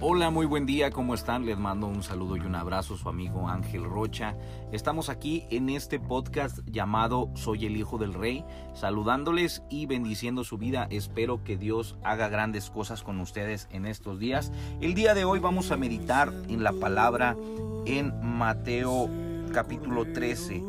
Hola, muy buen día, ¿cómo están? Les mando un saludo y un abrazo, su amigo Ángel Rocha. Estamos aquí en este podcast llamado Soy el Hijo del Rey, saludándoles y bendiciendo su vida. Espero que Dios haga grandes cosas con ustedes en estos días. El día de hoy vamos a meditar en la palabra en Mateo capítulo 13,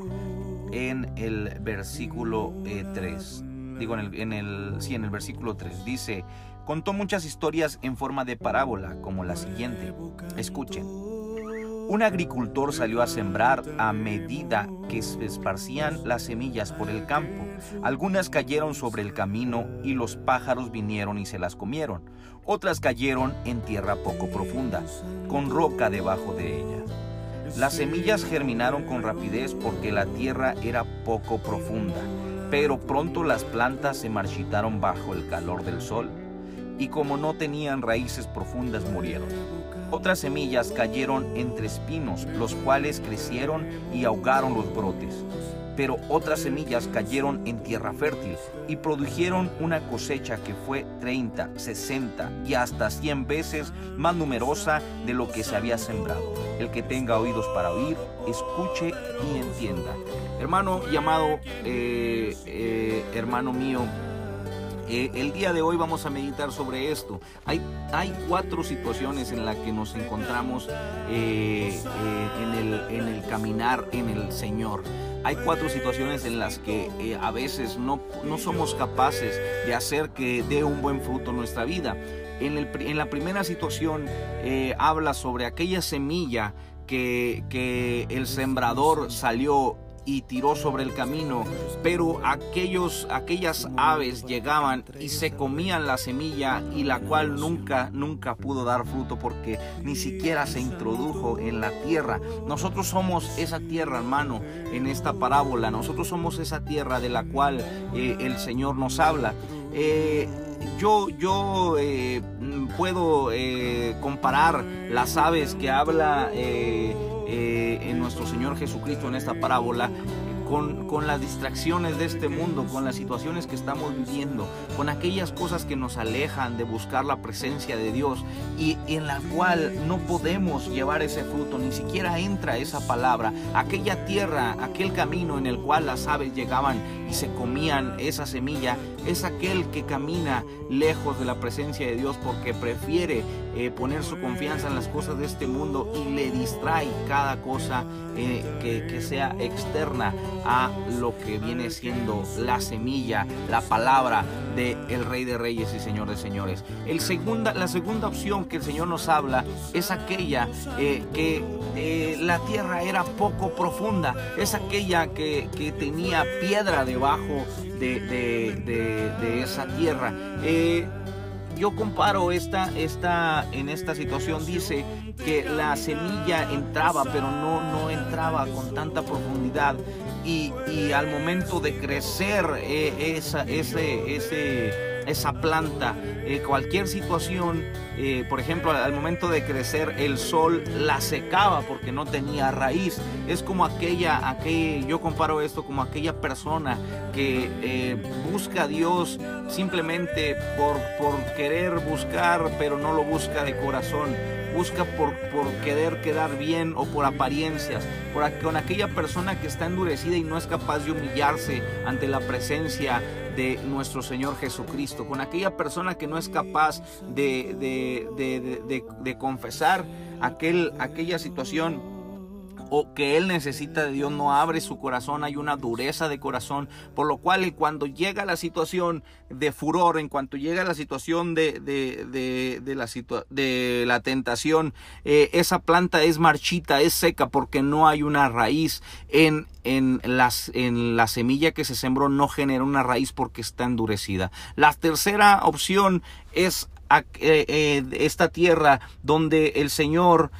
en el versículo 3. Digo, en el, en el, sí, en el versículo 3. Dice, Contó muchas historias en forma de parábola, como la siguiente. Escuchen. Un agricultor salió a sembrar a medida que se esparcían las semillas por el campo. Algunas cayeron sobre el camino y los pájaros vinieron y se las comieron. Otras cayeron en tierra poco profunda, con roca debajo de ella. Las semillas germinaron con rapidez porque la tierra era poco profunda, pero pronto las plantas se marchitaron bajo el calor del sol y como no tenían raíces profundas murieron. Otras semillas cayeron entre espinos, los cuales crecieron y ahogaron los brotes. Pero otras semillas cayeron en tierra fértil y produjeron una cosecha que fue 30, 60 y hasta 100 veces más numerosa de lo que se había sembrado. El que tenga oídos para oír, escuche y entienda. Hermano llamado, eh, eh, hermano mío, eh, el día de hoy vamos a meditar sobre esto. Hay, hay cuatro situaciones en las que nos encontramos en, el, en, el, caminar en el Señor. Hay cuatro situaciones en las que a veces no, no, somos capaces de hacer que dé un buen fruto nuestra vida. En, el, en la primera situación habla sobre aquella semilla que, que el sembrador salió y tiró sobre el camino, pero aquellos, aquellas aves llegaban y se comían la semilla y la cual nunca, nunca pudo dar fruto porque ni siquiera se introdujo en la tierra. Nosotros somos esa tierra, hermano, en esta parábola. Nosotros somos esa tierra de la cual eh, el Señor nos habla. Eh, yo, yo eh, puedo comparar las aves que habla eh, en nuestro Señor Jesucristo en esta parábola con, con, las distracciones de este mundo, con las situaciones que estamos viviendo, con aquellas cosas que nos alejan de buscar la presencia de Dios y, en la cual no podemos llevar ese fruto, ni siquiera entra esa palabra, aquella tierra, aquel camino en el cual las aves llegaban y se comían esa semilla, es aquel que camina lejos de la presencia de Dios porque prefiere eh, poner su confianza en las cosas de este mundo y le distrae cada cosa eh, que, sea externa a lo que viene siendo la semilla, la palabra del el Rey de Reyes y Señor de Señores. El segunda, la segunda opción que el Señor nos habla es aquella eh, que la tierra era poco profunda, es aquella que, tenía piedra debajo de, esa tierra yo comparo esta, esta, en esta situación, dice que la semilla entraba, pero no, no entraba con tanta profundidad. Y, al momento de crecer eh, esa, ese, ese esa planta. Eh, cualquier situación, eh, por ejemplo, al momento de crecer, el sol la secaba porque no tenía raíz. Es como aquella, aquella yo comparo esto como aquella persona que eh, busca a Dios simplemente por, por querer buscar, pero no lo busca de corazón busca por, por, querer quedar bien o por apariencias, por, con aquella persona que está endurecida y no es capaz de humillarse ante la presencia de nuestro Señor Jesucristo, con aquella persona que no es capaz de, de, confesar aquel, aquella situación o que él necesita de Dios no abre su corazón, hay una dureza de corazón, por lo cual cuando llega la situación de furor, en cuanto llega la situación de, de, la, de la tentación, eh, esa planta es marchita, es seca porque no hay una raíz en, en, las, en la semilla que se sembró, no genera una raíz porque está endurecida. La tercera opción es eh, eh, esta tierra donde el Señor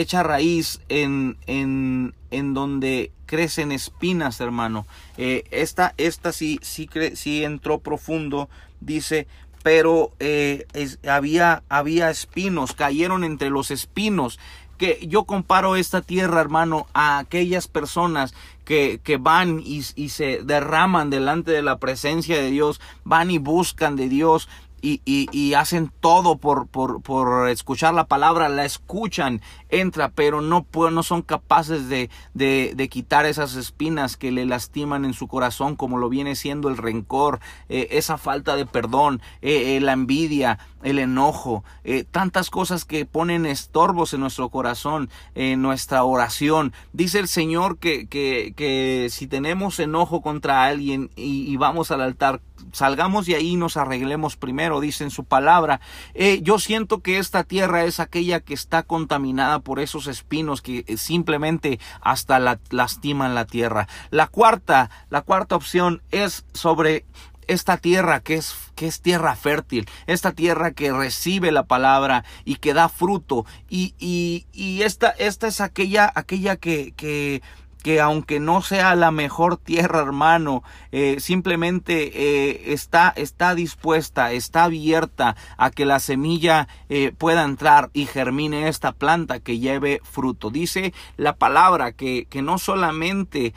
echa raíz en, en, en donde crecen espinas, hermano. Eh, esta, esta sí, sí, sí entró profundo, dice, pero eh, había, había espinos, cayeron entre los espinos que yo comparo esta tierra, hermano, a aquellas personas que, que van y, y, se derraman delante de la presencia de Dios, van y buscan de Dios, y, hacen todo por, escuchar la palabra, la escuchan, entra, pero no, no son capaces de, quitar esas espinas que le lastiman en su corazón, como lo viene siendo el rencor, eh, esa falta de perdón, eh, eh, la envidia, el enojo, tantas cosas que ponen estorbos en nuestro corazón, en nuestra oración. Dice el Señor que, si tenemos enojo contra alguien y, y vamos al altar, salgamos de ahí y nos arreglemos primero, dice en su palabra. Eh, yo siento que esta tierra es aquella que está contaminada por esos espinos que eh, simplemente hasta la, lastiman la tierra. La cuarta, la cuarta opción es sobre esta tierra que es, que es tierra fértil, esta tierra que recibe la palabra y que da fruto. Y, y, y esta, esta es aquella, aquella que, que que aunque no sea la mejor tierra, hermano, eh, simplemente eh, está, está dispuesta, está abierta a que la semilla eh, pueda entrar y germine esta planta que lleve fruto. Dice la palabra que, que no solamente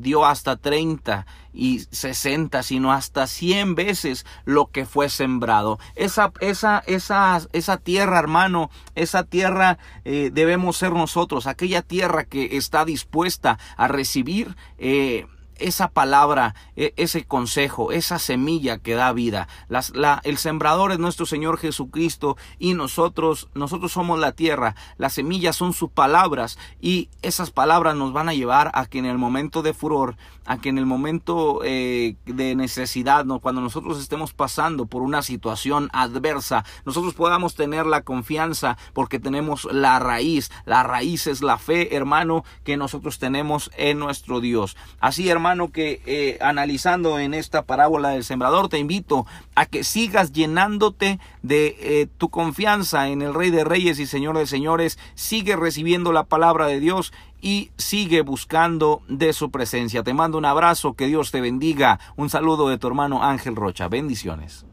dio hasta 30 y 60, sino hasta 100 veces lo que fue sembrado. Esa, esa, esa, esa tierra, hermano, esa tierra debemos ser nosotros, aquella tierra que está dispuesta a recibir eh, esa palabra, e, ese consejo, esa semilla que da vida. el sembrador es nuestro Señor Jesucristo y nosotros, nosotros somos la tierra. Las semillas son sus palabras y esas palabras nos van a llevar a que en el momento de furor, a que en el momento eh, de necesidad, ¿no? cuando nosotros estemos pasando por una situación adversa, nosotros podamos tener la confianza porque tenemos la raíz. La raíz es la fe, hermano, que nosotros tenemos en nuestro Dios. Así, hermano, hermano, que eh, analizando en esta parábola del sembrador, te invito a que sigas llenándote de eh, tu confianza en el Rey de Reyes y Señor de Señores. Sigue recibiendo la palabra de Dios y sigue buscando de su presencia. Te mando un abrazo, que Dios te bendiga. Un saludo de tu hermano Ángel Rocha. Bendiciones.